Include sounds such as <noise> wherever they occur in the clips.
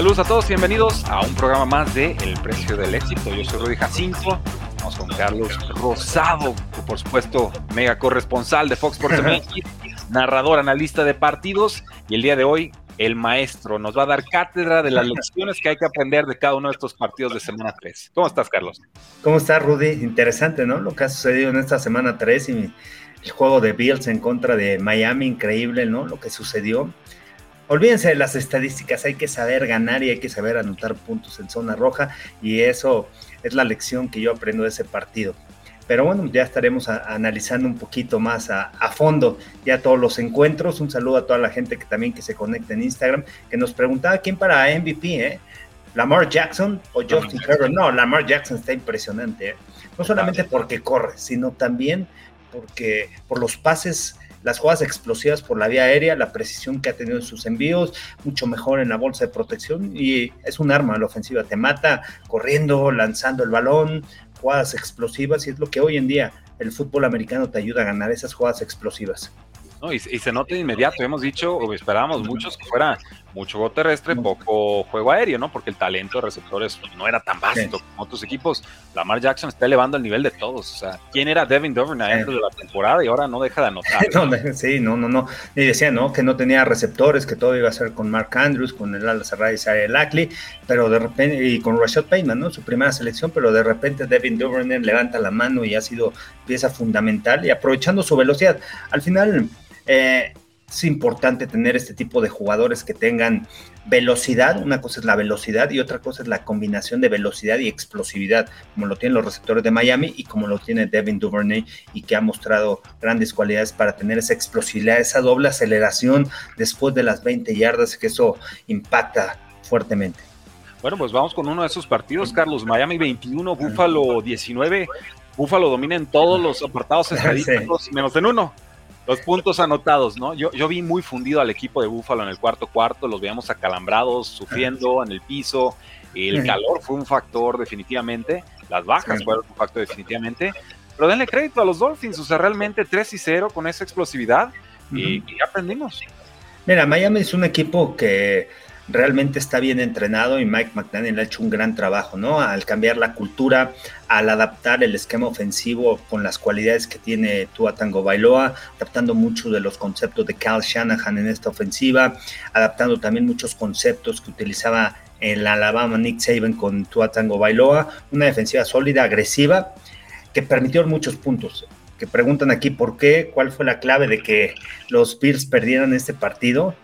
Saludos a todos, bienvenidos a un programa más de El Precio del Éxito. Yo soy Rudy Jacinto, estamos con Carlos Rosado, por supuesto, mega corresponsal de Fox Sports <laughs> MX, narrador, analista de partidos, y el día de hoy el maestro nos va a dar cátedra de las lecciones que hay que aprender de cada uno de estos partidos de semana 3. ¿Cómo estás, Carlos? ¿Cómo estás, Rudy? Interesante, ¿no? Lo que ha sucedido en esta semana 3 y el juego de Bills en contra de Miami, increíble, ¿no? Lo que sucedió. Olvídense de las estadísticas, hay que saber ganar y hay que saber anotar puntos en zona roja y eso es la lección que yo aprendo de ese partido. Pero bueno, ya estaremos analizando un poquito más a, fondo ya todos los encuentros. Un saludo a toda la gente que también que se conecta en Instagram, que nos preguntaba quién para MVP, ¿eh? Lamar Jackson o Justin Herbert. No, Lamar Jackson está impresionante, ¿eh? no solamente porque corre, sino también porque por los pases las jugadas explosivas por la vía aérea, la precisión que ha tenido en sus envíos, mucho mejor en la bolsa de protección y es un arma la ofensiva, te mata corriendo, lanzando el balón, jugadas explosivas y es lo que hoy en día el fútbol americano te ayuda a ganar esas jugadas explosivas. No, y, se nota de inmediato, hemos dicho, o esperábamos muchos que fuera mucho juego terrestre, poco juego aéreo, ¿no? Porque el talento de receptores no era tan básico como otros equipos. Lamar Jackson está elevando el nivel de todos. O sea, ¿quién era Devin Duvernay dentro de la temporada y ahora no deja de anotar? <laughs> sí, no, no, no. Y decía, ¿no? Que no tenía receptores, que todo iba a ser con Mark Andrews, con el ala cerrada Isaiah Lackley, pero de repente, y con Rashad Payman, ¿no? Su primera selección, pero de repente Devin Duvernay levanta la mano y ha sido pieza fundamental y aprovechando su velocidad. Al final, eh, es importante tener este tipo de jugadores que tengan velocidad. Una cosa es la velocidad y otra cosa es la combinación de velocidad y explosividad, como lo tienen los receptores de Miami y como lo tiene Devin Duvernay y que ha mostrado grandes cualidades para tener esa explosividad, esa doble aceleración después de las 20 yardas, que eso impacta fuertemente. Bueno, pues vamos con uno de esos partidos, Carlos. Miami 21, Búfalo 19. Búfalo domina en todos los apartados <laughs> estadísticos, menos en uno los puntos anotados, ¿no? Yo, yo vi muy fundido al equipo de Búfalo en el cuarto cuarto, los veíamos acalambrados, sufriendo en el piso, el calor fue un factor definitivamente, las bajas fueron un factor definitivamente, pero denle crédito a los Dolphins, o sea, realmente 3 y 0 con esa explosividad y, y aprendimos. Mira, Miami es un equipo que realmente está bien entrenado y Mike McDaniel ha hecho un gran trabajo, ¿no? Al cambiar la cultura, al adaptar el esquema ofensivo con las cualidades que tiene Tua Tango Bailoa, adaptando muchos de los conceptos de Cal Shanahan en esta ofensiva, adaptando también muchos conceptos que utilizaba en la Alabama Nick Saban con Tua Tango Bailoa, una defensiva sólida, agresiva, que permitió muchos puntos que preguntan aquí por qué, cuál fue la clave de que los Bills perdieran este partido.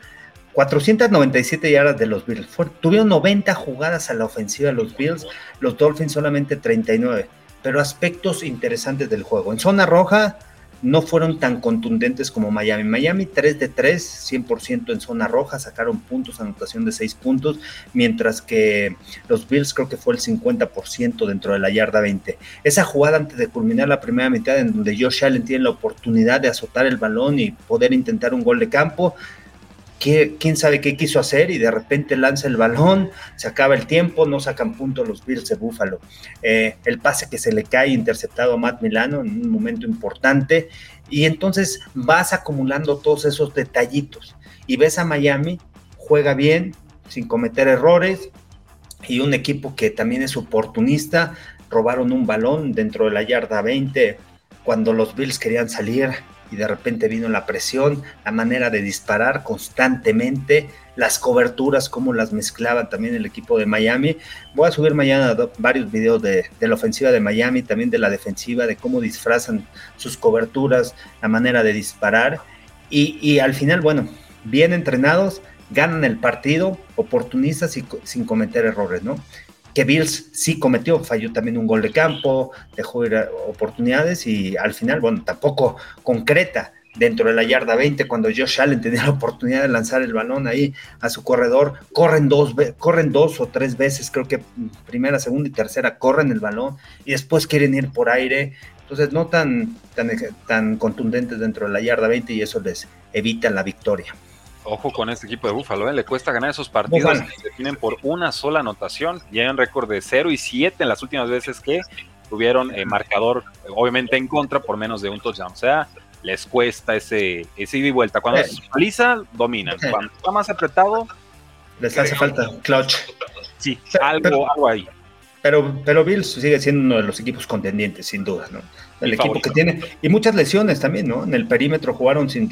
497 yardas de los Bills. tuvieron 90 jugadas a la ofensiva de los Bills, los Dolphins solamente 39. Pero aspectos interesantes del juego. En zona roja no fueron tan contundentes como Miami. Miami 3 de 3, 100% en zona roja, sacaron puntos, anotación de 6 puntos, mientras que los Bills creo que fue el 50% dentro de la yarda 20. Esa jugada antes de culminar la primera mitad en donde Josh Allen tiene la oportunidad de azotar el balón y poder intentar un gol de campo, quién sabe qué quiso hacer y de repente lanza el balón, se acaba el tiempo, no sacan punto los Bills de Búfalo. Eh, el pase que se le cae interceptado a Matt Milano en un momento importante. Y entonces vas acumulando todos esos detallitos y ves a Miami, juega bien, sin cometer errores y un equipo que también es oportunista, robaron un balón dentro de la yarda 20 cuando los Bills querían salir y de repente vino la presión, la manera de disparar constantemente, las coberturas, cómo las mezclaban también el equipo de Miami. Voy a subir mañana varios videos de, la ofensiva de Miami, también de la defensiva, de cómo disfrazan sus coberturas, la manera de disparar. Y al final, bueno, bien entrenados, ganan el partido, oportunistas y sin cometer errores, ¿no? Que Bills sí cometió, falló también un gol de campo, dejó ir oportunidades y al final, bueno, tampoco concreta dentro de la yarda 20 cuando Josh Allen tenía la oportunidad de lanzar el balón ahí a su corredor, corren dos, corren dos o tres veces, creo que primera, segunda y tercera corren el balón y después quieren ir por aire, entonces no tan, tan, tan contundentes dentro de la yarda 20 y eso les evita la victoria. Ojo con este equipo de Búfalo, ¿eh? le cuesta ganar esos partidos que se definen por una sola anotación. Llevan récord de 0 y 7 en las últimas veces que tuvieron eh, marcador, obviamente en contra, por menos de un touchdown. O sea, les cuesta ese, ese ida y vuelta. Cuando se actualiza, dominan. Cuando está más apretado, les hace falta clutch. Sí, algo, algo ahí. Pero, pero Bills sigue siendo uno de los equipos contendientes, sin duda, ¿no? El equipo que tiene, y muchas lesiones también, ¿no? En el perímetro jugaron sin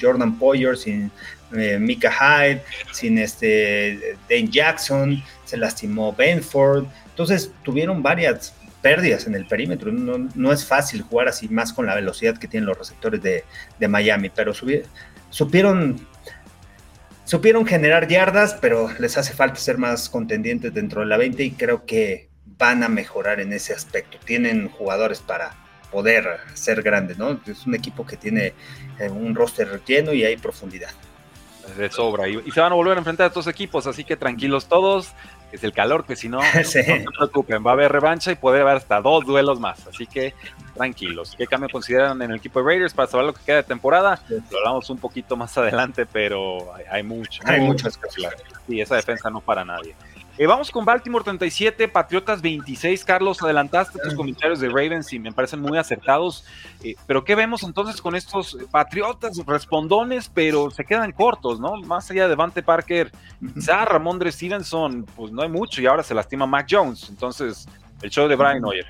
Jordan Poyer, sin eh, Mika Hyde, sin este Dane Jackson, se lastimó Benford. Entonces tuvieron varias pérdidas en el perímetro. No, es fácil jugar así más con la velocidad que tienen los receptores de, Miami, pero supieron, supieron generar yardas, pero les hace falta ser más contendientes dentro de la 20 y creo que van a mejorar en ese aspecto. Tienen jugadores para poder ser grandes, ¿no? Es un equipo que tiene eh, un roster lleno y hay profundidad de sobra. Y, se van a volver a enfrentar a estos equipos, así que tranquilos todos. Es el calor, que si no, <laughs> no se preocupen, va a haber revancha y puede haber hasta dos duelos más. Así que tranquilos. ¿Qué cambio consideran en el equipo de Raiders para saber lo que queda de temporada? Lo hablamos un poquito más adelante, pero hay, mucho. Hay muchas cosas. Sí, esa defensa no para nadie. Eh, vamos con Baltimore 37, Patriotas 26. Carlos, adelantaste tus comentarios de Ravens y me parecen muy acertados. Eh, pero ¿qué vemos entonces con estos Patriotas respondones, pero se quedan cortos, ¿no? Más allá de Vante Parker, quizá Ramondre Stevenson, pues no hay mucho y ahora se lastima Mac Jones. Entonces, el show de Brian Hoyer.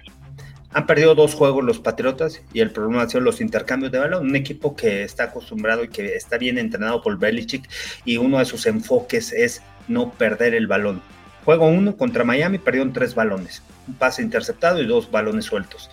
Han perdido dos juegos los Patriotas y el problema ha sido los intercambios de balón. Un equipo que está acostumbrado y que está bien entrenado por Belichick y uno de sus enfoques es no perder el balón Juego uno contra Miami perdieron tres balones, un pase interceptado y dos balones sueltos.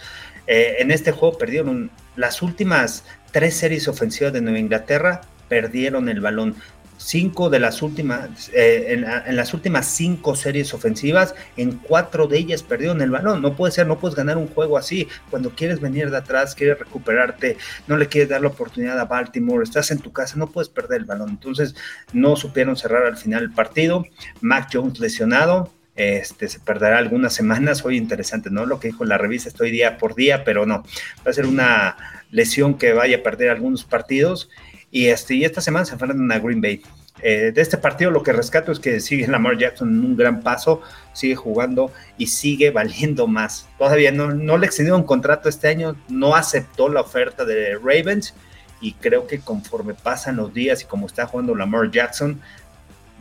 Eh, en este juego perdieron las últimas tres series ofensivas de Nueva Inglaterra, perdieron el balón cinco de las últimas, eh, en, las últimas cinco series ofensivas, en cuatro de ellas perdieron el balón. No puede ser, no puedes ganar un juego así. Cuando quieres venir de atrás, quieres recuperarte, no le quieres dar la oportunidad a Baltimore, estás en tu casa, no puedes perder el balón. Entonces, no supieron cerrar al final el partido. Mac Jones lesionado. Este, se perderá algunas semanas, hoy interesante, ¿no? Lo que dijo la revista, estoy día por día, pero no, va a ser una lesión que vaya a perder algunos partidos y, este, y esta semana se enfrentan a Green Bay. Eh, de este partido lo que rescato es que sigue <laughs> Lamar Jackson en un gran paso, sigue jugando y sigue valiendo más. Todavía no, no le extendió un contrato este año, no aceptó la oferta de Ravens y creo que conforme pasan los días y como está jugando Lamar Jackson,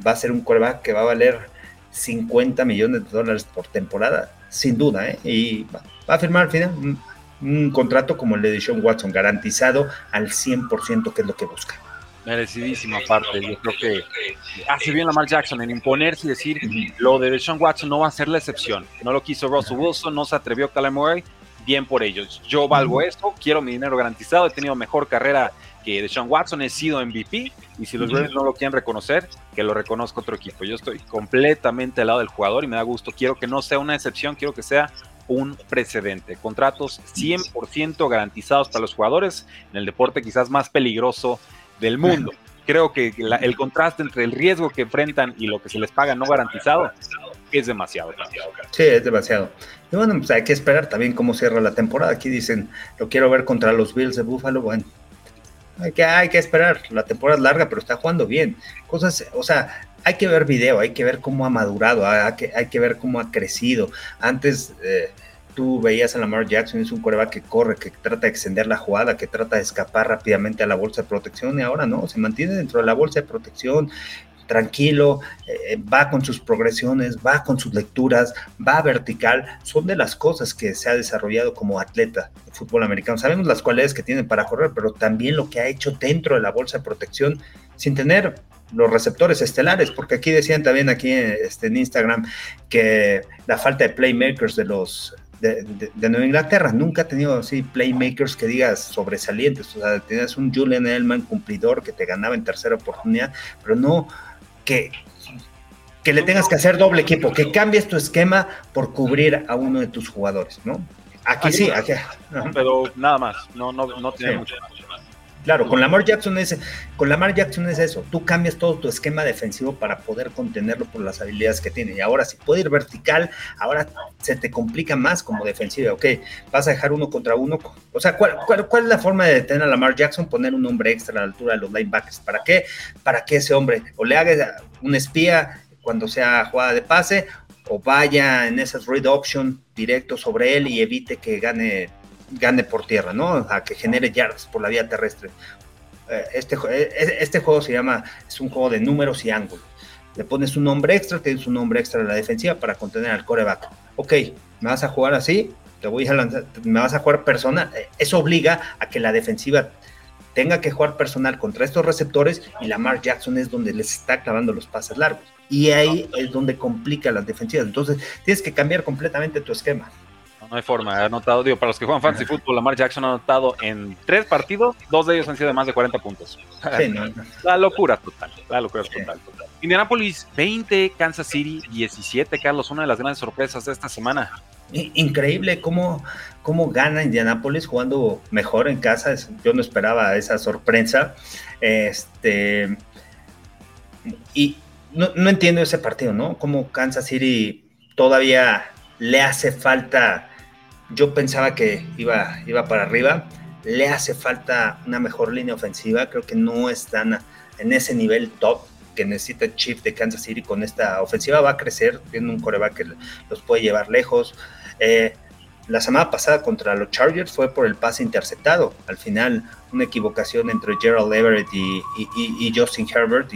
va a ser un quarterback que va a valer 50 millones de dólares por temporada, sin duda, ¿eh? y va, a firmar al final un contrato como el de Deshaun Watson, garantizado al 100% que es lo que busca. Merecidísima parte. Yo creo que hace bien Lamar Jackson en imponerse y decir lo de Deshaun Watson no va a ser la excepción. No lo quiso Russell Wilson, no se atrevió Kyler Murray. Bien por ellos. Yo valgo esto, quiero mi dinero garantizado. He tenido mejor carrera que Deshaun Watson, he sido MVP. Y si los Ravens no lo quieren reconocer, que lo reconozca otro equipo. Yo estoy completamente al lado del jugador y me da gusto. Quiero que no sea una excepción, quiero que sea un precedente. Contratos 100% garantizados para los jugadores en el deporte quizás más peligroso del mundo. <laughs> Creo que el contraste entre el riesgo que enfrentan y lo que se les paga no garantizado es demasiado. Sí, es demasiado. Y bueno, pues hay que esperar también cómo cierra la temporada. Aquí dicen, lo quiero ver contra los Bills de Buffalo. Bueno, hay que, hay que esperar. La temporada es larga, pero está jugando bien. Cosas, o sea, hay que ver video, hay que ver cómo ha madurado, hay que, ver cómo ha crecido. Antes eh, tú veías a Lamar Jackson, es un coreback que corre, que trata de extender la jugada, que trata de escapar rápidamente a la bolsa de protección y ahora no, se mantiene dentro de la bolsa de protección, tranquilo, eh, va con sus progresiones, va con sus lecturas, va vertical, son de las cosas que se ha desarrollado como atleta de fútbol americano. Sabemos las cualidades que tiene para correr, pero también lo que ha hecho dentro de la bolsa de protección sin tener los receptores estelares, porque aquí decían también aquí este, en Instagram que la falta de playmakers de los de, Nueva Inglaterra nunca ha tenido así playmakers que digas sobresalientes, o sea, tenías un Julian Edelman cumplidor que te ganaba en tercera oportunidad, pero no que que le tengas que hacer doble equipo, que cambies tu esquema por cubrir a uno de tus jugadores, ¿no? Aquí, sí, aquí. Pero nada más, no, no, no tiene mucho más. Claro, con Lamar Jackson es con Lamar Jackson es eso. Tú cambias todo tu esquema defensivo para poder contenerlo por las habilidades que tiene. Y ahora si puede ir vertical, ahora se te complica más como defensiva. Ok, vas a dejar uno contra uno. O sea, ¿cuál, cuál, es la forma de detener a Lamar Jackson? Poner un hombre extra a la altura de los linebackers. ¿Para qué? Para que ese hombre o le haga un espía cuando sea jugada de pase o vaya en esas read option directo sobre él y evite que gane gane por tierra, ¿no? A que genere yardas por la vía terrestre. Eh, este, eh, este juego se llama, es un juego de números y ángulos. Le pones un nombre extra, tienes un nombre extra en la defensiva para contener al coreback. Ok, me vas a jugar así, te voy a lanzar, me vas a jugar personal. Eh, eso obliga a que la defensiva tenga que jugar personal contra estos receptores y Lamar Jackson es donde les está clavando los pases largos. Y ahí es donde complica las defensivas. Entonces tienes que cambiar completamente tu esquema. No hay forma. Ha anotado, digo, para los que juegan fantasy fútbol, Lamar Jackson ha anotado en tres partidos, dos de ellos han sido de más de 40 puntos. <laughs> La locura total. La locura total, total. Indianapolis 20, Kansas City 17, Carlos, una de las grandes sorpresas de esta semana. Increíble cómo, cómo gana Indianapolis jugando mejor en casa. Yo no esperaba esa sorpresa. Este, y no, no entiendo ese partido, ¿no? Cómo Kansas City todavía le hace falta yo pensaba que iba, iba para arriba. Le hace falta una mejor línea ofensiva. Creo que no están en ese nivel top que necesita Chief de Kansas City con esta ofensiva. Va a crecer, tiene un coreback que los puede llevar lejos. Eh, la semana pasada contra los Chargers fue por el pase interceptado. Al final, una equivocación entre Gerald Everett y, Justin Herbert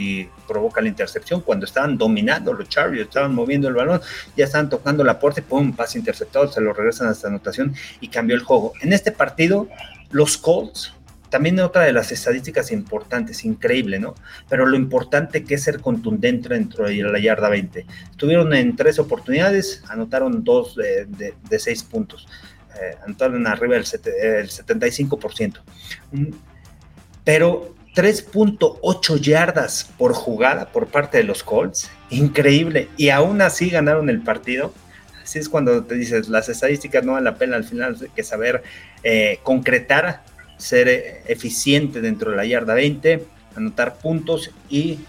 provoca la intercepción cuando estaban dominando los Chargers, estaban moviendo el balón, ya estaban tocando la puerta y pum, pase interceptado, se lo regresan a esta anotación y cambió el juego. En este partido, los Colts también otra de las estadísticas importantes, increíble, ¿no? Pero lo importante que es ser contundente dentro de la yarda 20. Estuvieron en tres oportunidades, anotaron dos de, seis puntos. Eh, anotaron arriba del 75%. Mm, pero 3.8 yardas por jugada por parte de los Colts, increíble. Y aún así ganaron el partido. Así es cuando te dices, las estadísticas no valen la pena al final, que saber eh, concretar ser eficiente dentro de la yarda 20, anotar puntos y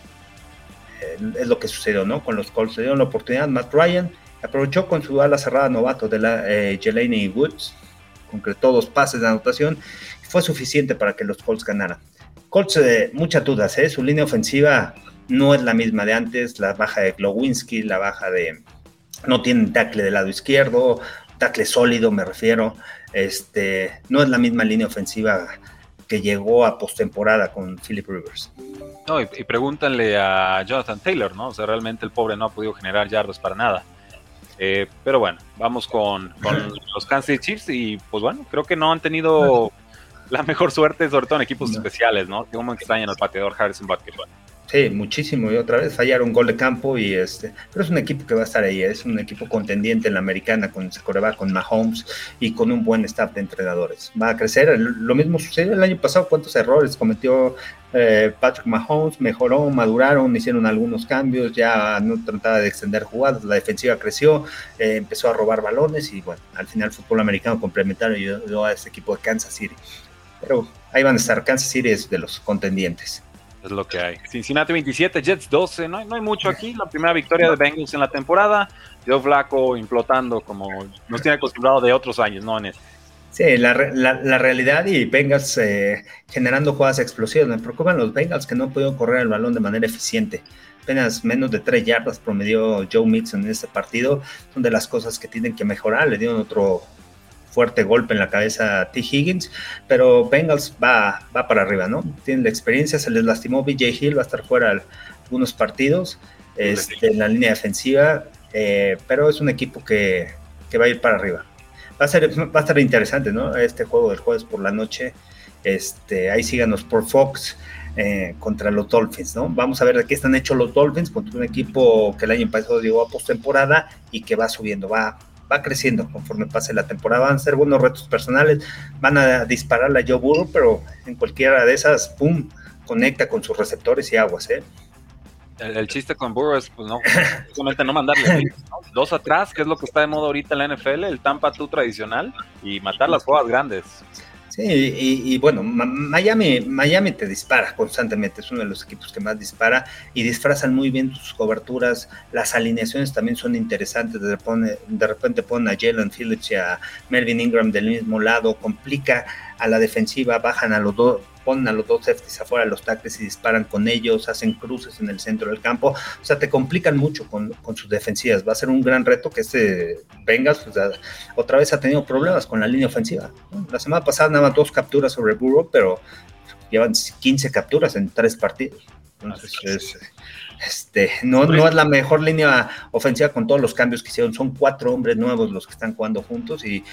eh, es lo que sucedió, ¿no? Con los Colts se dio la oportunidad, Matt Ryan aprovechó con su ala cerrada novato de la eh, Woods, concretó dos pases de anotación fue suficiente para que los Colts ganaran. Colts, eh, muchas dudas, ¿eh? su línea ofensiva no es la misma de antes, la baja de Glowinski, la baja de... No tienen tackle del lado izquierdo, tackle sólido me refiero, este, no es la misma línea ofensiva que llegó a postemporada con Philip Rivers. No, y, pregúntanle a Jonathan Taylor, ¿no? O sea, realmente el pobre no ha podido generar yardas para nada. Eh, pero bueno, vamos con, <laughs> los Kansas City Chiefs y pues bueno, creo que no han tenido <laughs> la mejor suerte, sobre todo en equipos especiales, ¿no? Como extrañan al pateador Harrison Butker. Sí, muchísimo. Y otra vez fallaron gol de campo y este, pero es un equipo que va a estar ahí, es un equipo contendiente en la americana con Secoreba, con Mahomes y con un buen staff de entrenadores. Va a crecer. Lo mismo sucedió el año pasado, cuántos errores cometió eh, Patrick Mahomes, mejoró, maduraron, hicieron algunos cambios, ya no trataba de extender jugadas, la defensiva creció, eh, empezó a robar balones y bueno, al final el fútbol americano complementario ayudó a este equipo de Kansas City. Pero ahí van a estar, Kansas City es de los contendientes. Es lo que hay. Cincinnati 27, Jets 12. No hay, no hay mucho aquí. La primera victoria de Bengals en la temporada. Joe Flaco implotando como nos tiene acostumbrado de otros años, ¿no? En Sí, la, realidad y Bengals eh, generando jugadas explosivas. Me preocupan los Bengals que no han podido correr el balón de manera eficiente. Apenas menos de tres yardas promedió Joe Mixon en este partido. Son de las cosas que tienen que mejorar. Le dieron otro, fuerte golpe en la cabeza a T. Higgins, pero Bengals va, va para arriba, ¿no? Tienen la experiencia, se les lastimó BJ Hill, va a estar fuera algunos partidos este, en la línea defensiva, eh, pero es un equipo que, va a ir para arriba. Va a, ser, va a estar interesante, ¿no? Este juego del jueves por la noche, este, ahí síganos por Fox. Eh, contra los Dolphins, ¿no? Vamos a ver de qué están hechos los Dolphins contra un equipo que el año pasado llegó a postemporada y que va subiendo, va, va creciendo conforme pase la temporada. Van a ser buenos retos personales, van a disparar a Joe Burrow, pero en cualquiera de esas, ¡pum!, conecta con sus receptores y aguas, ¿eh? el, chiste con Burrow es, pues no, simplemente no mandarle dos atrás, que es lo que está de moda ahorita en la NFL, el Tampa tú tradicional, y matar las jugadas grandes. Sí, y, bueno, Miami, Miami te dispara constantemente, es uno de los equipos que más dispara y disfrazan muy bien sus coberturas, las alineaciones también son interesantes, de repente, de repente ponen a Jalen Phillips y a Melvin Ingram del mismo lado, complica a la defensiva, bajan a los dos ponen a los dos safeties afuera de los tackles y disparan con ellos, hacen cruces en el centro del campo, o sea, te complican mucho con, sus defensivas. Va a ser un gran reto que este Bengals pues, otra vez ha tenido problemas con la línea ofensiva. La semana pasada nada más dos capturas sobre Burrow, pero llevan 15 capturas en tres partidos. Entonces, este, no, no es la mejor línea ofensiva con todos los cambios que hicieron. Son cuatro hombres nuevos los que están jugando juntos y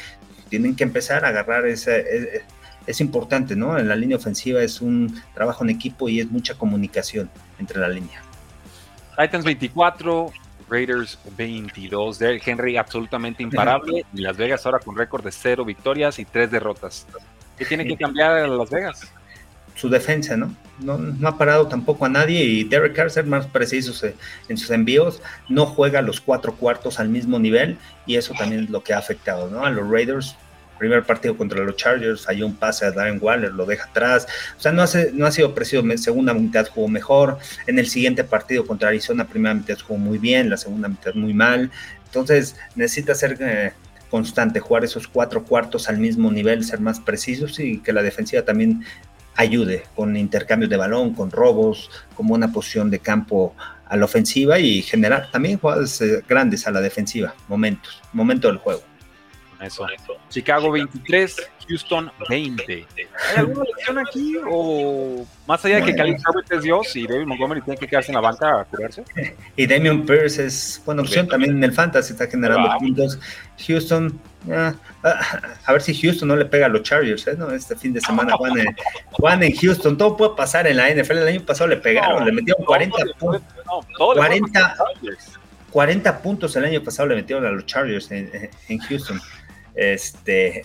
tienen que empezar a agarrar ese, es importante, ¿no? En la línea ofensiva es un trabajo en equipo y es mucha comunicación entre la línea. Titans 24, Raiders 22. Derrick Henry absolutamente imparable. Y Las Vegas ahora con récord de cero victorias y tres derrotas. ¿Qué tiene que cambiar en Las Vegas? Su defensa, ¿no? ¿no? ha parado tampoco a nadie y Derek Carr ser más preciso en sus envíos, no juega los cuatro cuartos al mismo nivel y eso también es lo que ha afectado, ¿no? A los Raiders primer partido contra los Chargers, falló un pase a Darren Waller, lo deja atrás. O sea, no, hace, no ha sido preciso. Segunda mitad jugó mejor. En el siguiente partido contra Arizona, primera mitad jugó muy bien, la segunda mitad muy mal. Entonces, necesita ser eh, constante, jugar esos cuatro cuartos al mismo nivel, ser más precisos y que la defensiva también ayude con intercambios de balón, con robos, como una posición de campo a la ofensiva y generar también jugadas eh, grandes a la defensiva, momentos, momento del juego. Eso. Chicago 23, Houston 20. ¿Hay alguna lección aquí? ¿O más allá de que Khalil Herbert es Dios y David Montgomery tiene que quedarse en la banca a curarse? Y Damian Pierce es buena opción también en el Fantasy, está generando puntos. Houston, ah, a ver si Houston no le pega a los Chargers, ¿eh? ¿no? Este fin de semana <laughs> Juan en, Houston. Todo puede pasar en la NFL. El año pasado le pegaron, le metieron 40 puntos. 40, 40 puntos el año pasado le metieron a los Chargers en, en Houston. Este,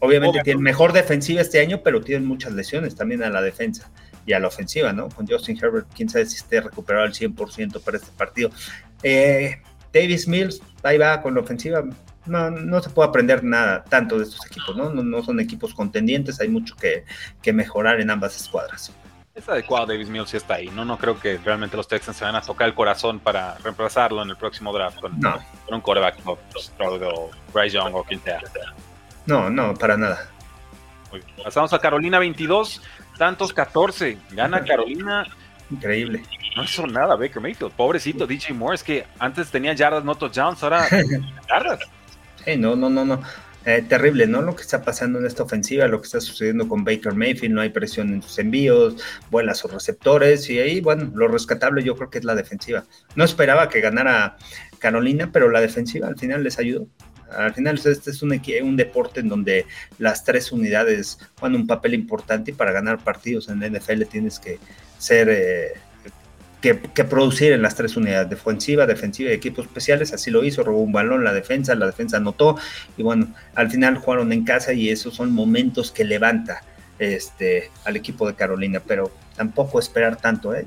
obviamente tienen mejor defensiva este año, pero tienen muchas lesiones también a la defensa y a la ofensiva, ¿no? Con Justin Herbert, quién sabe si esté recuperado al 100% para este partido. Eh, Davis Mills, ahí va con la ofensiva. No, no se puede aprender nada tanto de estos equipos, ¿no? No, son equipos contendientes, hay mucho que, que mejorar en ambas escuadras. Es adecuado Davis Mills si está ahí. No, no creo que realmente los Texans se van a tocar el corazón para reemplazarlo en el próximo draft con, un quarterback como Bryce Young o quien sea. No, no, para nada. Pasamos a Carolina 22, Santos 14. Gana Carolina. Increíble. No hizo nada Baker Mayfield. Pobrecito DJ Moore. Es que antes tenía yardas, no touchdowns, ahora <laughs> yardas. Sí, no, no, no, no. Eh, terrible, ¿no? Lo que está pasando en esta ofensiva, lo que está sucediendo con Baker Mayfield, no hay presión en sus envíos, vuela sus receptores y ahí, bueno, lo rescatable yo creo que es la defensiva. No esperaba que ganara Carolina, pero la defensiva al final les ayudó. Al final este es un, un deporte en donde las tres unidades juegan un papel importante y para ganar partidos en la NFL tienes que ser... Eh, que, producir en las tres unidades, defensiva, defensiva y equipos especiales, así lo hizo, robó un balón la defensa, la defensa anotó y bueno, al final jugaron en casa y esos son momentos que levanta este, al equipo de Carolina, pero tampoco esperar tanto, ¿eh?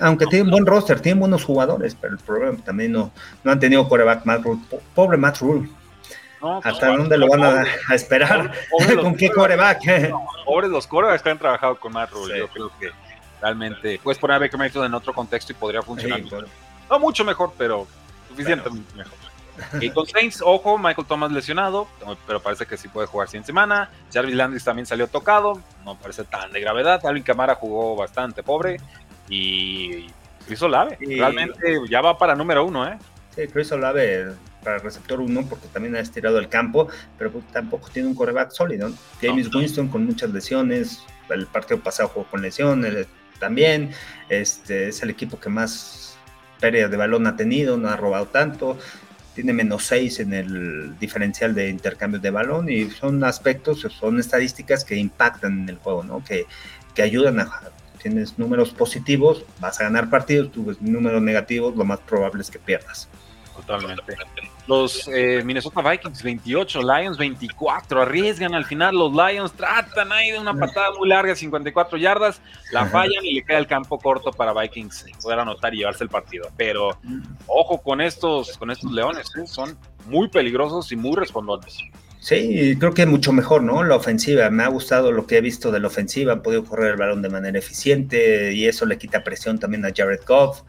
aunque tienen buen roster, tienen buenos jugadores, pero el problema también no, no han tenido coreback Matt Rule, pobre Matt Rule. ¿Hasta dónde lo van a, <laughs> esperar? <laughs> ¿Con qué coreback? pobres los corebacks que han trabajado con Matt Rule, yo creo que realmente puedes poner a Baker Mayfield en otro contexto y podría funcionar. No mucho mejor, pero suficientemente mejor. Y con Saints, ojo, Michael Thomas lesionado, pero parece que sí puede jugar 100 semana. Jarvis Landis también salió tocado, no parece tan de gravedad. Alvin Camara jugó bastante pobre. Y Chris Olave, realmente ya va para número uno, ¿eh? Sí, Chris Olave para receptor uno porque también ha estirado el campo, pero pues tampoco tiene un coreback sólido. James Winston con muchas lesiones, el partido pasado jugó con lesiones, también. Este, es el equipo que más pérdida de balón ha tenido, no ha robado tanto. Tiene menos 6 en el diferencial de intercambios de balón y son aspectos, son estadísticas que impactan en el juego, ¿no? que, que ayudan a... Tienes números positivos, vas a ganar partidos, tus números negativos, lo más probable es que pierdas. Totalmente. Los eh, Minnesota Vikings 28, Lions 24, arriesgan al final los Lions, tratan ahí de una patada muy larga, 54 yardas, la fallan y le queda el campo corto para Vikings poder anotar y llevarse el partido. Pero ojo con estos, con estos Leones, ¿eh? son muy peligrosos y muy respondones. Sí, creo que mucho mejor, ¿no? La ofensiva. Me ha gustado lo que he visto de la ofensiva. Han podido correr el balón de manera eficiente y eso le quita presión también a Jared Goff.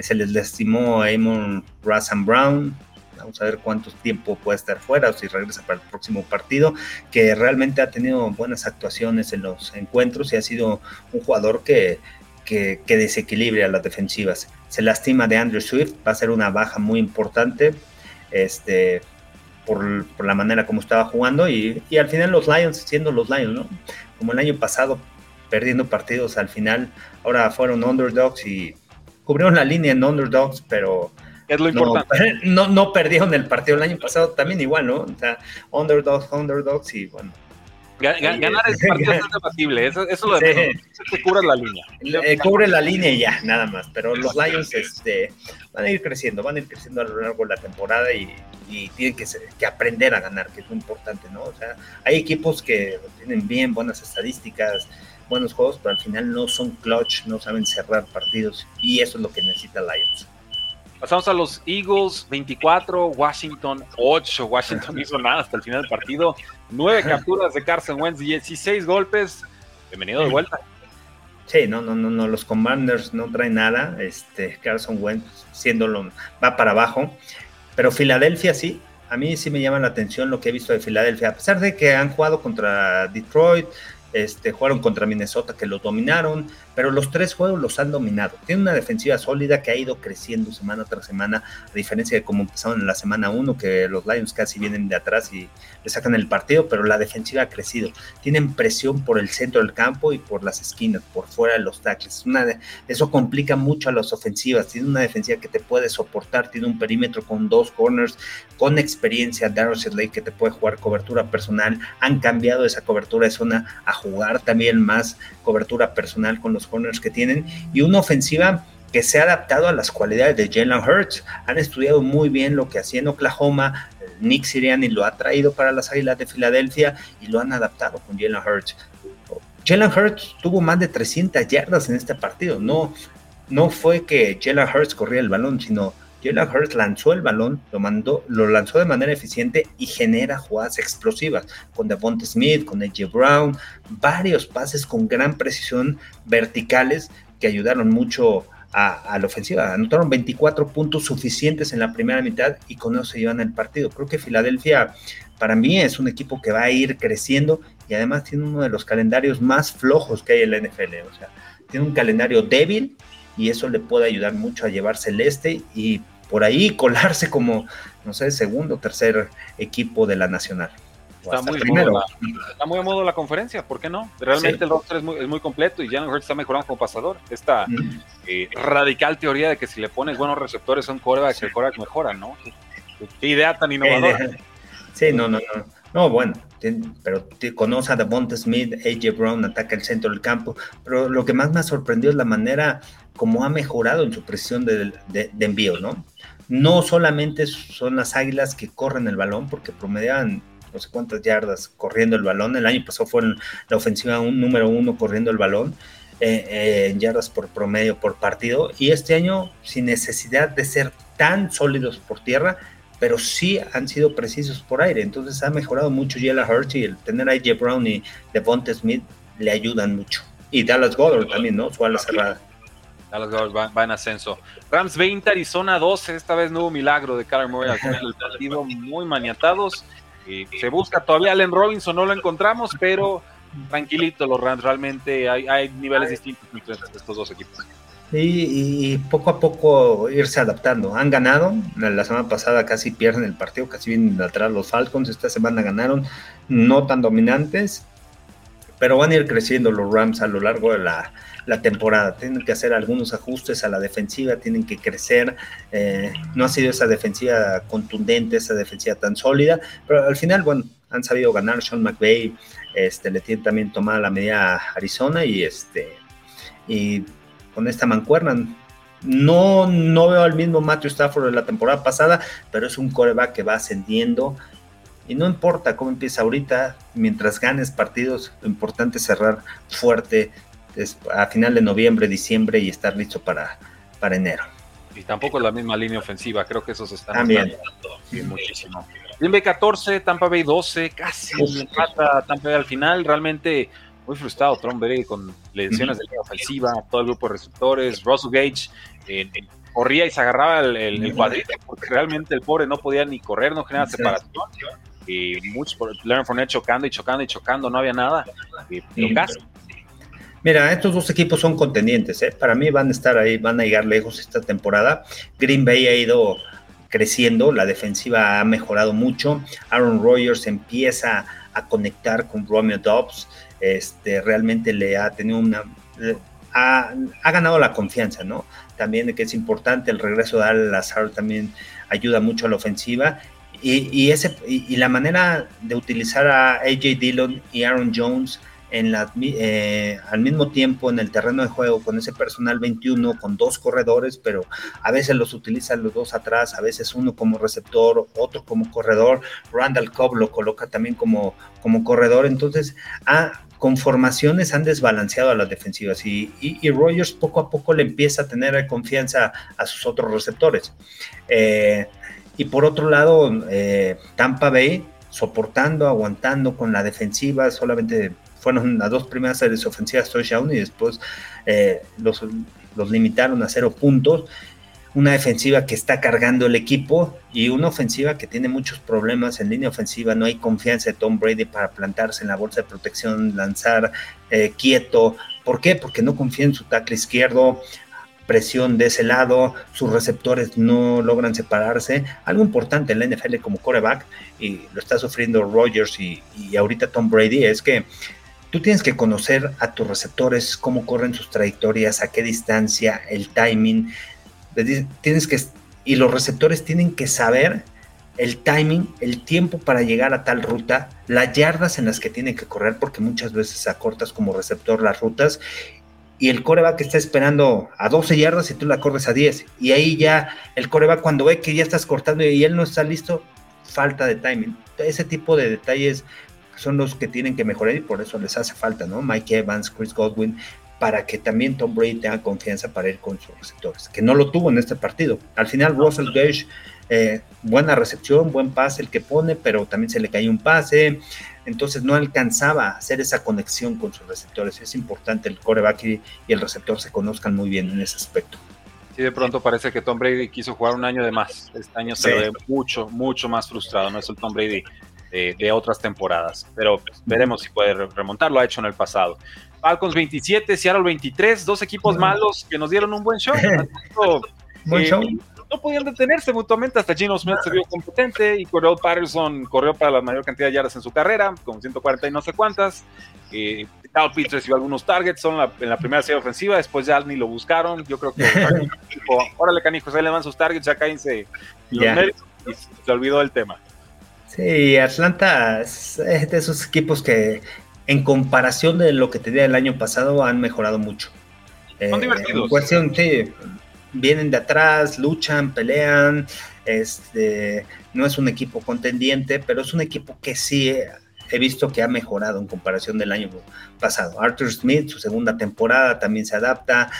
Se les lastimó a Amon Russell Brown. Vamos a ver cuánto tiempo puede estar fuera o si regresa para el próximo partido, que realmente ha tenido buenas actuaciones en los encuentros y ha sido un jugador que, que, desequilibra las defensivas. Se lastima de Andrew Swift, va a ser una baja muy importante. Este, por, la manera como estaba jugando y, y, al final los Lions siendo los Lions, ¿no? Como el año pasado, perdiendo partidos al final, ahora fueron underdogs y cubrieron la línea en underdogs, pero es lo importante. <laughs> No, no, perdieron el partido el año pasado, también igual, ¿no? O sea, underdogs, underdogs y bueno. Ganar el partido <laughs> es debatible, eso, eso lo que cubre la línea. Eh, cubre la línea y ya, nada más. Pero los Lions este, van a ir creciendo, van a ir creciendo a lo largo de la temporada y, tienen que, que, aprender a ganar, que es lo importante, ¿no? O sea, hay equipos que tienen bien buenas estadísticas, buenos juegos, pero al final no son clutch, no saben cerrar partidos y eso es lo que necesita Lions. Pasamos a los Eagles 24, Washington 8. Washington no <laughs> hizo nada hasta el final del partido. Nueve <laughs> capturas de Carson Wentz, 16 golpes. Bienvenido de vuelta. Sí, no, no, no, no, los Commanders no traen nada. Este, Carson Wentz siéndolo va para abajo. Pero Filadelfia sí, a mí sí me llama la atención lo que he visto de Filadelfia. A pesar de que han jugado contra Detroit, este, jugaron contra Minnesota que lo dominaron, pero los tres juegos los han dominado. Tiene una defensiva sólida que ha ido creciendo semana tras semana, a diferencia de cómo empezaron en la semana 1, que los Lions casi vienen de atrás y le sacan el partido, pero la defensiva ha crecido. Tienen presión por el centro del campo y por las esquinas, por fuera de los tackles. Una eso complica mucho a las ofensivas. Tiene una defensiva que te puede soportar, tiene un perímetro con dos corners, con experiencia. Darryl Lake que te puede jugar cobertura personal. Han cambiado esa cobertura de zona a jugar también más cobertura personal con los corners que tienen y una ofensiva que se ha adaptado a las cualidades de Jalen Hurts. Han estudiado muy bien lo que hacía en Oklahoma. Nick Sirianni lo ha traído para las Águilas de Filadelfia y lo han adaptado con Jalen Hurts. Jalen Hurts tuvo más de 300 yardas en este partido. No, no fue que Jalen Hurts corría el balón, sino Jalen Hurts lanzó el balón, lo mandó, lo lanzó de manera eficiente y genera jugadas explosivas con Devonta Smith, con AJ Brown, varios pases con gran precisión verticales que ayudaron mucho a, la ofensiva. Anotaron 24 puntos suficientes en la primera mitad y con eso se llevan el partido. Creo que Filadelfia para mí es un equipo que va a ir creciendo y además tiene uno de los calendarios más flojos que hay en la NFL. O sea, tiene un calendario débil y eso le puede ayudar mucho a llevarse el este y por ahí colarse como, no sé, segundo o tercer equipo de la Nacional. Está muy, primero. Modo, está muy a modo la conferencia, ¿por qué no? Realmente el roster es muy, es muy, completo y Jalen Hurts está mejorando como pasador. Esta eh, radical teoría de que si le pones buenos receptores son corebacks, el coreback mejora, ¿no? Qué idea tan innovadora. Sí, no, no, no. No, bueno, pero conoce a Devonta Smith, AJ Brown, ataca el centro del campo, pero lo que más me ha sorprendido es la manera como ha mejorado en su presión de, envío, ¿no? No solamente son las águilas que corren el balón, porque promedian no sé cuántas yardas corriendo el balón. El año pasado fue la ofensiva un, número uno corriendo el balón eh, eh, en yardas por promedio por partido. Y este año, sin necesidad de ser tan sólidos por tierra, pero sí han sido precisos por aire. Entonces ha mejorado mucho Jalen Hurts y el tener a AJ Brown y Devonta Smith le ayudan mucho. Y Dallas Goddard también, ¿no? Su ala cerrada. Dallas Goddard va, en ascenso. Rams 20, Arizona 12. Esta vez no hubo milagro de Kyler Murray al final del partido. Muy maniatados. Y se busca todavía Allen Robinson, no lo encontramos, pero tranquilito los Rams. Realmente hay, niveles distintos entre estos dos equipos y, poco a poco irse adaptando. Han ganado, la semana pasada casi pierden el partido, casi vienen atrás los Falcons, esta semana ganaron, no tan dominantes, pero van a ir creciendo los Rams a lo largo de la, temporada. Tienen que hacer algunos ajustes a la defensiva, tienen que crecer. Eh, no ha sido esa defensiva contundente, esa defensiva tan sólida, pero al final, bueno, han sabido ganar. Sean McVay este, le tiene también tomada la medida a Arizona y este. Y con esta mancuerna. No, no veo al mismo Matthew Stafford de la temporada pasada, pero es un coreback que va ascendiendo. Y no importa cómo empieza ahorita, mientras ganes partidos, lo importante es cerrar fuerte a final de noviembre, diciembre y estar listo para, para enero. Y tampoco es la misma línea ofensiva, creo que esos están También. muchísimo. Green Bay 14, Tampa Bay 12, casi empata Tampa Bay al final, realmente muy frustrado Tom Brady con lesiones de línea ofensiva, todo el grupo de receptores, Russell Gage eh, corría y se agarraba el, el, cuadrito porque realmente el pobre no podía ni correr, no generaba separación. Y muchos Leonard Fournette chocando y chocando y chocando, no había nada. Y, casi. Mira, estos dos equipos son contendientes, ¿eh? Para mí van a estar ahí, van a llegar lejos esta temporada. Green Bay ha ido creciendo, la defensiva ha mejorado mucho. Aaron Rodgers empieza a conectar con Romeo Dobbs. Este, realmente le ha tenido una. Ha, ganado la confianza, ¿no? También que es importante el regreso de Al Lazar también ayuda mucho a la ofensiva. Y, ese, y la manera de utilizar a AJ Dillon y Aaron Jones eh, al mismo tiempo en el terreno de juego con ese personal 21, con dos corredores, pero a veces los utilizan los dos atrás, a veces uno como receptor, otro como corredor. Randall Cobb lo coloca también como, como corredor. Entonces, ah, con formaciones han desbalanceado a las defensivas y, y, Rogers poco a poco le empieza a tener confianza a sus otros receptores. Eh, y por otro lado, eh, Tampa Bay soportando, aguantando con la defensiva, solamente fueron las dos primeras series ofensivas touchdown y después eh, los, limitaron a cero puntos. Una defensiva que está cargando el equipo y una ofensiva que tiene muchos problemas en línea ofensiva. No hay confianza de Tom Brady para plantarse en la bolsa de protección, lanzar eh, quieto. ¿Por qué? Porque no confía en su tackle izquierdo presión de ese lado, sus receptores no logran separarse. Algo importante en la NFL como coreback, y lo está sufriendo Rogers y, y ahorita Tom Brady, es que Tú tienes que conocer a tus receptores, cómo corren sus trayectorias, a qué distancia, el timing. Tienes que, y los receptores tienen que saber el timing, el tiempo para llegar a tal ruta, las yardas en las que tienen que correr, porque muchas veces acortas como receptor las rutas, y el coreback está esperando a 12 yardas y tú la corres a 10. Y ahí ya el coreback cuando ve que ya estás cortando y él no está listo, falta de timing. Ese tipo de detalles son los que tienen que mejorar y por eso les hace falta, ¿no? Mike Evans, Chris Godwin, para que también Tom Brady tenga confianza para ir con sus receptores, que no lo tuvo en este partido. Al final, Russell Gage, eh, buena recepción, buen pase el que pone, pero también se le cayó un pase, entonces no alcanzaba a hacer esa conexión con sus receptores. Es importante el coreback y, el receptor se conozcan muy bien en ese aspecto. Sí, de pronto parece que Tom Brady quiso jugar un año de más. Este año se ve mucho, mucho más frustrado. No es el Tom Brady de, otras temporadas. Pero pues, veremos si puede remontar, lo ha hecho en el pasado. Falcons 27, Seattle 23, dos equipos malos que nos dieron un buen show. <laughs> buen show. No podían detenerse mutuamente hasta Gino Smith se vio competente y Cordell Patterson corrió para la mayor cantidad de yardas en su carrera, con 140 y no sé cuántas. Eh, Kyle Pitts recibió algunos targets son en la primera serie ofensiva, después ya ni lo buscaron. Yo creo que, <laughs> órale, canijos, ahí le van sus targets, ya cállense y se olvidó el tema. Sí, Atlanta es de esos equipos que en comparación de lo que tenía el año pasado han mejorado mucho. Son eh, divertidos. cuestión, sí, vienen de atrás, luchan, pelean. Este, no es un equipo contendiente, pero es un equipo que sí he visto que ha mejorado en comparación del año pasado. Arthur Smith, su segunda temporada, también se adapta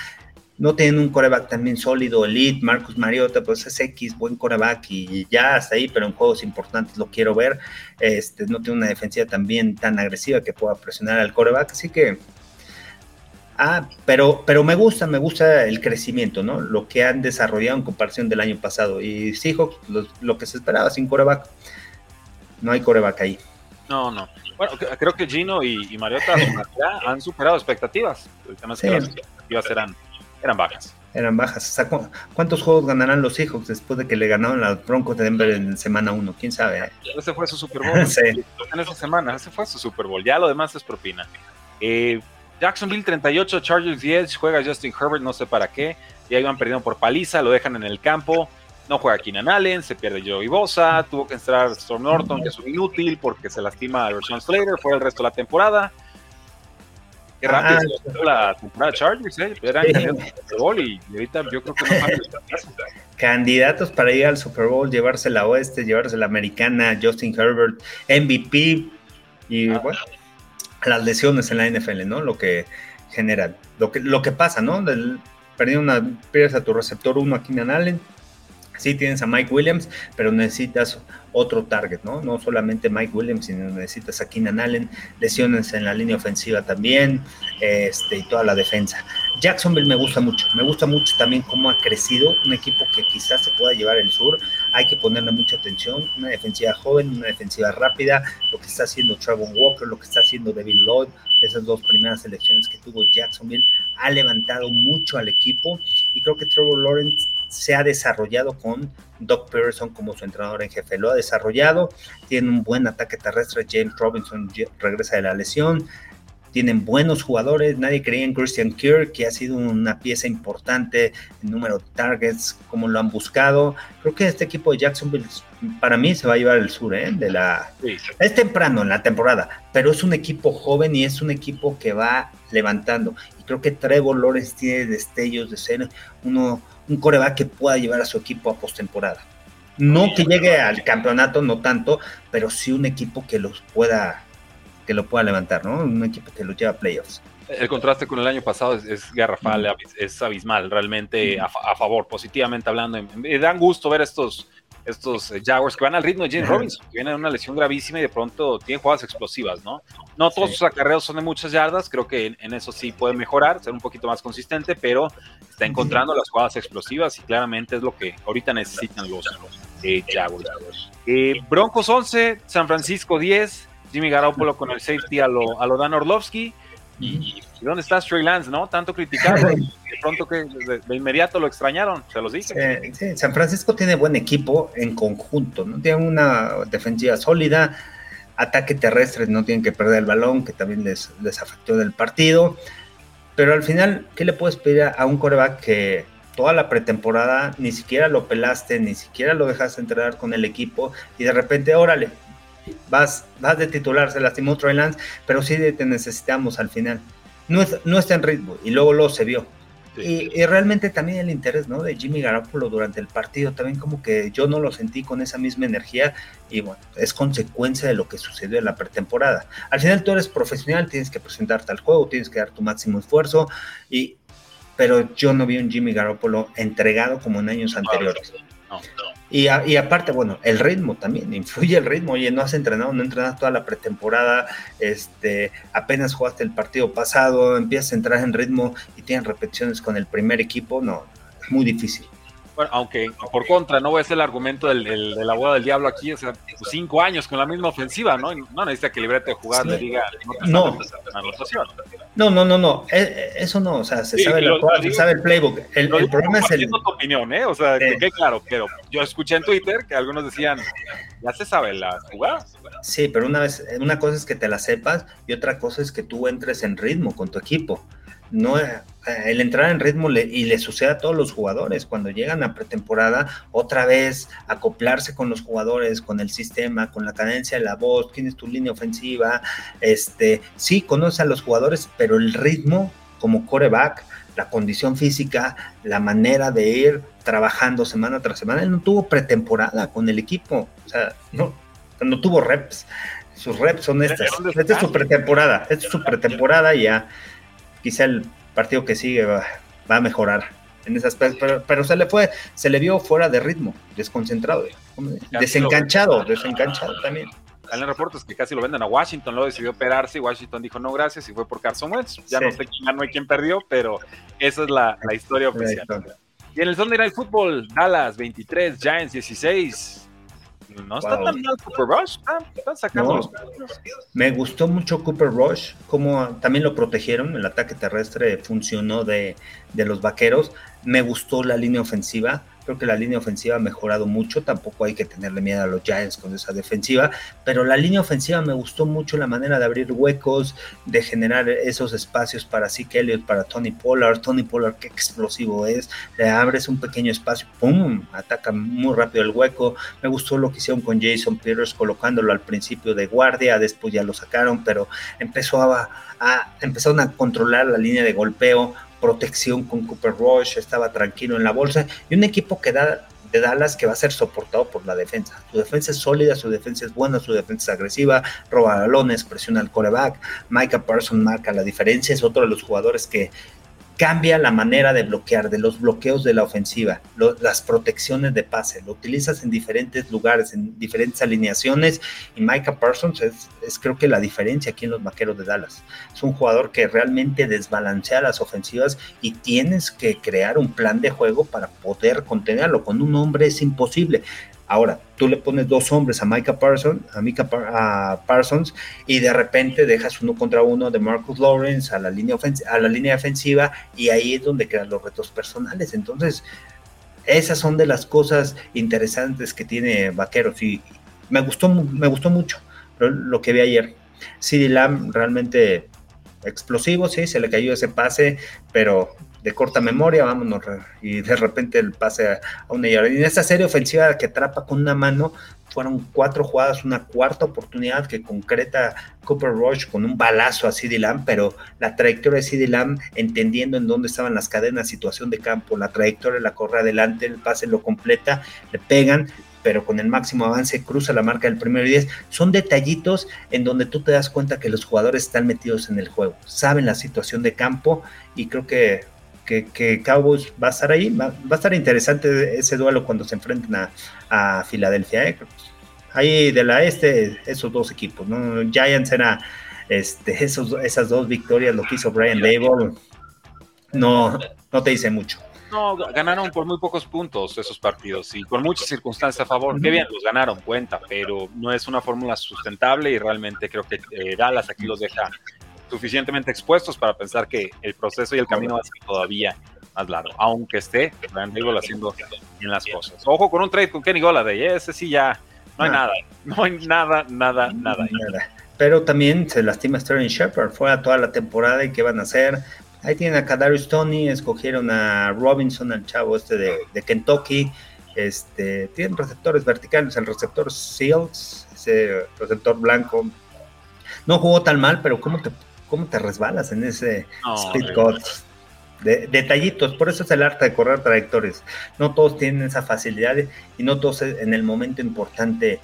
no tienen un coreback también sólido, elite, Marcus Mariota, pues es X, buen coreback y ya hasta ahí, pero en juegos importantes lo quiero ver. Este, no tiene una defensiva también tan agresiva que pueda presionar al coreback, así que... Ah, pero, pero me gusta, me gusta el crecimiento, ¿no? Lo que han desarrollado en comparación del año pasado. Y Seahawks, lo, lo que se esperaba sin coreback, no hay coreback ahí. No, no. Bueno, creo que Gino y, Mariota <laughs> han superado expectativas. El tema es que las expectativas eran eran bajas. Eran bajas. ¿cuántos juegos ganarán los Seahawks después de que le ganaron a los Broncos de Denver en semana 1? ¿Quién sabe? Ese fue su Super Bowl. <laughs> En esa semana, ese fue su Super Bowl. Ya lo demás es propina. Eh, Jacksonville 38, Chargers 10, juega Justin Herbert, no sé para qué. Ya iban perdiendo por paliza, lo dejan en el campo. No juega Keenan Allen, se pierde Joey Bosa, tuvo que entrar Storm Norton, que es un inútil porque se lastima a Rashawn Slater, fue el resto de la temporada. Qué rápido ah, la temporada Chargers, ¿eh? Eran candidatos al Super Bowl y ahorita yo creo que no van Candidatos para ir al Super Bowl, llevarse la oeste, llevarse la americana, Justin Herbert, MVP y ah. bueno, las lesiones en la NFL, ¿no? Lo que generan, lo que, lo que pasa, ¿no? Del, una, pierdes a tu receptor uno aquí en Allen, sí tienes a Mike Williams, pero necesitas otro target, ¿no? No solamente Mike Williams, sino necesitas a Keenan Allen, lesiones en la línea ofensiva también, este, y toda la defensa. Jacksonville me gusta mucho, me gusta mucho también cómo ha crecido, un equipo que quizás se pueda llevar el sur, hay que ponerle mucha atención, una defensiva joven, una defensiva rápida, lo que está haciendo Trevor Walker, lo que está haciendo David Lloyd, esas dos primeras elecciones que tuvo Jacksonville, ha levantado mucho al equipo y creo que Trevor Lawrence se ha desarrollado con Doc Pearson como su entrenador en jefe. Lo ha desarrollado, tiene un buen ataque terrestre. James Robinson regresa de la lesión. Tienen buenos jugadores. Nadie creía en Christian Kirk, que ha sido una pieza importante en número de targets, como lo han buscado. Creo que este equipo de Jacksonville, para mí, se va a llevar el sur. ¿eh? De la... Es temprano en la temporada, pero es un equipo joven y es un equipo que va levantando. Y creo que Trevor Lawrence tiene destellos de ser uno un coreback que pueda llevar a su equipo a postemporada. No que llegue al campeonato, no tanto, pero sí un equipo que los pueda, que lo pueda levantar, ¿no? Un equipo que los lleva a playoffs. El contraste con el año pasado es, garrafal, es abismal, realmente a, favor, positivamente hablando. Me dan gusto ver estos, estos eh, Jaguars que van al ritmo de James Robinson, que viene de una lesión gravísima y de pronto tienen jugadas explosivas, ¿no? No todos sus acarreos son de muchas yardas, creo que en, eso sí puede mejorar, ser un poquito más consistente, pero está encontrando las jugadas explosivas y claramente es lo que ahorita necesitan los eh, Jaguars. Eh, Broncos 11, San Francisco 10, Jimmy Garoppolo con el safety a lo, a lo Dan Orlovsky. Y, dónde está Trey Lance, no? Tanto criticado. de pronto que de, inmediato lo extrañaron, se los dije. sí, San Francisco tiene buen equipo en conjunto, ¿no? Tiene una defensiva sólida, ataque terrestre, no tienen que perder el balón, que también les, les afectó del partido. Pero al final, ¿qué le puedes pedir a un coreback que toda la pretemporada ni siquiera lo pelaste, ni siquiera lo dejaste entrenar con el equipo y de repente, órale, vas, vas de titular, se lastimó Troy Lance, pero sí te necesitamos al final. No, no está en ritmo y luego lo se vio. Y, realmente también el interés ¿no? de Jimmy Garoppolo durante el partido, también como que yo no lo sentí con esa misma energía y bueno, es consecuencia de lo que sucedió en la pretemporada. Al final tú eres profesional, tienes que presentarte al juego, tienes que dar tu máximo esfuerzo, y, pero yo no vi un Jimmy Garoppolo entregado como en años anteriores. Y, aparte, bueno, el ritmo también, influye el ritmo. Oye, no has entrenado, no entrenas toda la pretemporada, este, apenas jugaste el partido pasado, empiezas a entrar en ritmo y tienes repeticiones con el primer equipo, no, es muy difícil. Bueno, aunque por contra, no voy a ser el argumento del, de la boda del diablo aquí, o sea, cinco años con la misma ofensiva, ¿no? No necesita que librete de jugar, le diga, no, no, no, no, no, e, e, eso no, o sea, se sabe, la se sabe el playbook. El, problema es el. tu opinión, ¿eh? O sea, que claro, pero yo escuché en Twitter que algunos decían, ya se sabe la jugada. Sí, pero una vez, una cosa es que te la sepas y otra cosa es que tú entres en ritmo con tu equipo no eh, el entrar en ritmo y le sucede a todos los jugadores. Cuando llegan a pretemporada otra vez acoplarse con los jugadores con el sistema con la cadencia de la voz tienes tu línea ofensiva este sí conoce a los jugadores pero el ritmo como coreback la condición física la manera de ir trabajando semana tras semana. Él no tuvo pretemporada con el equipo o sea no no tuvo reps. Sus reps son estas. esta es su pretemporada esta es su pretemporada y ya quizá el partido que sigue va, a mejorar en ese aspecto, pero, se le fue, se le vio fuera de ritmo, desconcentrado, desenganchado, desenganchado también. Salen reportes que casi lo venden a Washington, luego decidió operarse y Washington dijo no gracias y fue por Carson Wentz. Ya no sé quién ganó y quién perdió, pero esa es la, historia oficial. Y en el Sunday Night Football, Dallas 23, Giants 16. No está tan mal Cooper Rush, están sacando los Me gustó mucho Cooper Rush, como también lo protegieron, el ataque terrestre funcionó de, de, los vaqueros. Me gustó la línea ofensiva, Creo que la línea ofensiva ha mejorado mucho. Tampoco hay que tenerle miedo a los Giants con esa defensiva. Pero la línea ofensiva me gustó mucho la manera de abrir huecos, de generar esos espacios para Zeke Elliott, para Tony Pollard. Tony Pollard, qué explosivo es. Le abres un pequeño espacio, ¡pum! Ataca muy rápido el hueco. Me gustó lo que hicieron con Jason Peters colocándolo al principio de guardia. Después ya lo sacaron, pero empezó a, a empezaron a controlar la línea de golpeo protección con Cooper Rush, estaba tranquilo en la bolsa, y un equipo que da de Dallas que va a ser soportado por la defensa. Su defensa es sólida, su defensa es buena, su defensa es agresiva, roba balones, presiona al coreback. Micah Parsons marca la diferencia, es otro de los jugadores que cambia la manera de bloquear, de los bloqueos de la ofensiva, las protecciones de pase, lo utilizas en diferentes lugares, en diferentes alineaciones y Micah Parsons es, es, creo que la diferencia aquí en los Vaqueros de Dallas. Es un jugador que realmente desbalancea las ofensivas y tienes que crear un plan de juego para poder contenerlo. Con un hombre es imposible. Ahora, tú le pones dos hombres a Micah Parsons, a Micah Parsons y de repente dejas uno contra uno de Marcus Lawrence a la línea a la línea defensiva y ahí es donde quedan los retos personales. Entonces, esas son de las cosas interesantes que tiene Vaqueros y me gustó me gustó mucho lo, que vi ayer. CD Lamb realmente explosivo, sí, se le cayó ese pase, pero de corta memoria, vámonos, y de repente el pase a, una yarda. Y en esta serie ofensiva que atrapa con una mano, fueron cuatro jugadas, una cuarta oportunidad que concreta Cooper Rush con un balazo a CD Lamb, pero la trayectoria de CD Lamb, entendiendo en dónde estaban las cadenas, situación de campo, la trayectoria la corre adelante, el pase lo completa, le pegan, pero con el máximo avance cruza la marca del primero y 10. Son detallitos en donde tú te das cuenta que los jugadores están metidos en el juego, saben la situación de campo y creo que que, Cowboys va a estar ahí. Va, a estar interesante ese duelo cuando se enfrenten a, a Filadelfia. ¿eh? Ahí de la este, esos dos equipos. ¿no? Giants era este, esos, esas dos victorias, lo que hizo Brian Dable, no, no te dice mucho. No, ganaron por muy pocos puntos esos partidos y con muchas circunstancias a favor. Qué bien, los ganaron, cuenta, pero no es una fórmula sustentable y realmente creo que eh, Dallas aquí los deja suficientemente expuestos para pensar que el proceso y el camino va a ser todavía más largo, aunque esté Brian Dable haciendo bien las cosas. Ojo con un trade con Kenny Goladay, ¿eh? ese sí ya no hay nada, no hay nada, nada, nada. Pero también se lastima Sterling Shepard, fue a toda la temporada y qué van a hacer. Ahí tienen a Kadarius Tony, escogieron a Robinson, al chavo este de, de Kentucky. Este, tienen receptores verticales, el receptor Seals, ese receptor blanco. No jugó tan mal, pero ¿cómo te cómo te resbalas en ese speed cut. De, detallitos, por eso es el arte de correr trayectorias. No todos tienen esa facilidad y no todos en el momento importante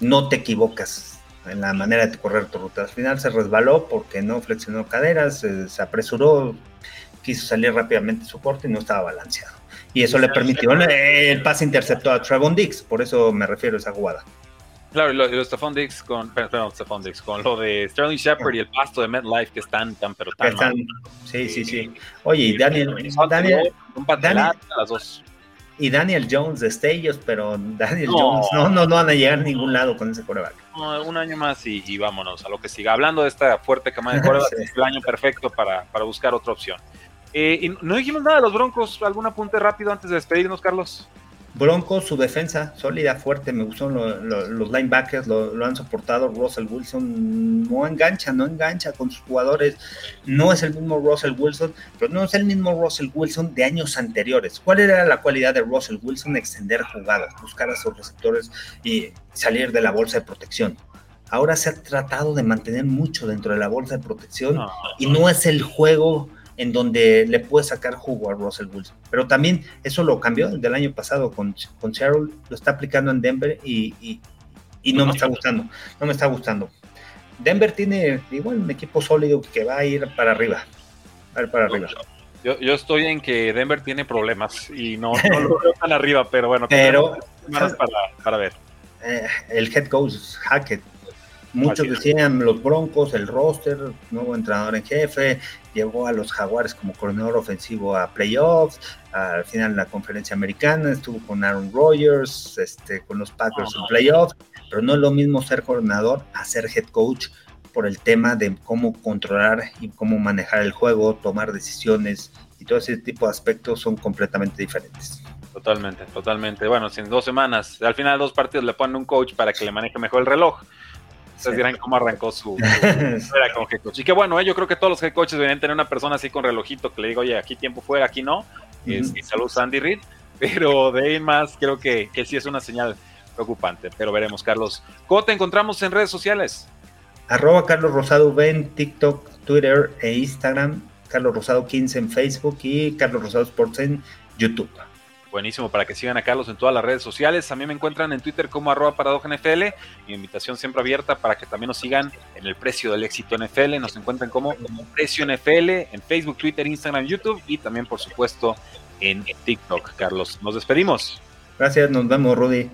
no te equivocas en la manera de correr tu ruta. Al final se resbaló porque no flexionó caderas, se, apresuró, quiso salir rápidamente su corte y no estaba balanceado. Y eso le permitió el pase interceptó a Trevon Dix, por eso me refiero a esa jugada. Claro, y lo, de Stephon Dix con, perdón, Stephon Dix, con lo de Sterling Shepard y el pasto de MetLife que están tan, pero tan. Están, sí, sí, sí. Oye, y Daniel. Daniel, un Daniel las dos. Y Daniel Jones de Stellos, pero Daniel Jones no, no, no van a llegar a ningún lado con ese coreback. No, un año más y, vámonos a lo que siga. Hablando de esta fuerte cama de <laughs> coreback, es el año perfecto para, para buscar otra opción. Eh, y no dijimos nada de los Broncos. ¿Algún apunte rápido antes de despedirnos, Carlos? Broncos, su defensa sólida, fuerte, me gustó los linebackers, lo, han soportado. Russell Wilson no engancha, no engancha con sus jugadores. No es el mismo Russell Wilson, pero no es el mismo Russell Wilson de años anteriores. ¿Cuál era la cualidad de Russell Wilson? Extender jugadas, buscar a sus receptores y salir de la bolsa de protección. Ahora se ha tratado de mantener mucho dentro de la bolsa de protección y no es el juego en donde le puede sacar jugo a Russell Wilson. Pero también eso lo cambió del año pasado con, con Cheryl, lo está aplicando en Denver y, no me está gustando, no me está gustando. Denver tiene igual un equipo sólido que va a ir para arriba, a ir para arriba. Yo, yo, estoy en que Denver tiene problemas y no, lo veo tan arriba, pero bueno, pero, para, para ver. Eh, el head coach Hackett Muchos decían los Broncos, el roster, nuevo entrenador en jefe, llegó a los Jaguares como coordinador ofensivo a playoffs, al final la conferencia americana, estuvo con Aaron Rodgers, este, con los Packers en playoffs, pero no es lo mismo ser coordinador a ser head coach por el tema de cómo controlar y cómo manejar el juego, tomar decisiones y todo ese tipo de aspectos son completamente diferentes. Totalmente, totalmente. Bueno, si en dos semanas, al final dos partidos le ponen un coach para que le maneje mejor el reloj. Ustedes dirán cómo arrancó su head <laughs> coach. Y que bueno, eh, yo creo que todos los head coaches deberían tener una persona así con relojito que le diga, oye, aquí tiempo fuera, aquí no. y saludos a Andy Reid. Pero de ahí más, creo que, que sí es una señal preocupante. Pero veremos, Carlos. ¿Cómo te encontramos en redes sociales? Arroba Carlos Rosado en TikTok, Twitter e Instagram. Carlos Rosado 15 en Facebook y Carlos Rosado Sports en YouTube. Buenísimo, para que sigan a Carlos en todas las redes sociales. Mí me encuentran en Twitter como arroba NFL. Mi invitación siempre abierta para que también nos sigan en el precio del éxito NFL. Nos encuentran como precio NFL en Facebook, Twitter, Instagram, YouTube y también, por supuesto, en TikTok. Carlos, nos despedimos. Gracias, nos vemos, Rudy.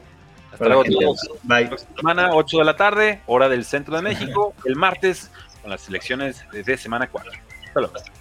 Hasta luego todos. Bye. Semana 8 de la tarde, hora del centro de México. El martes con las elecciones de semana 4. Hasta luego.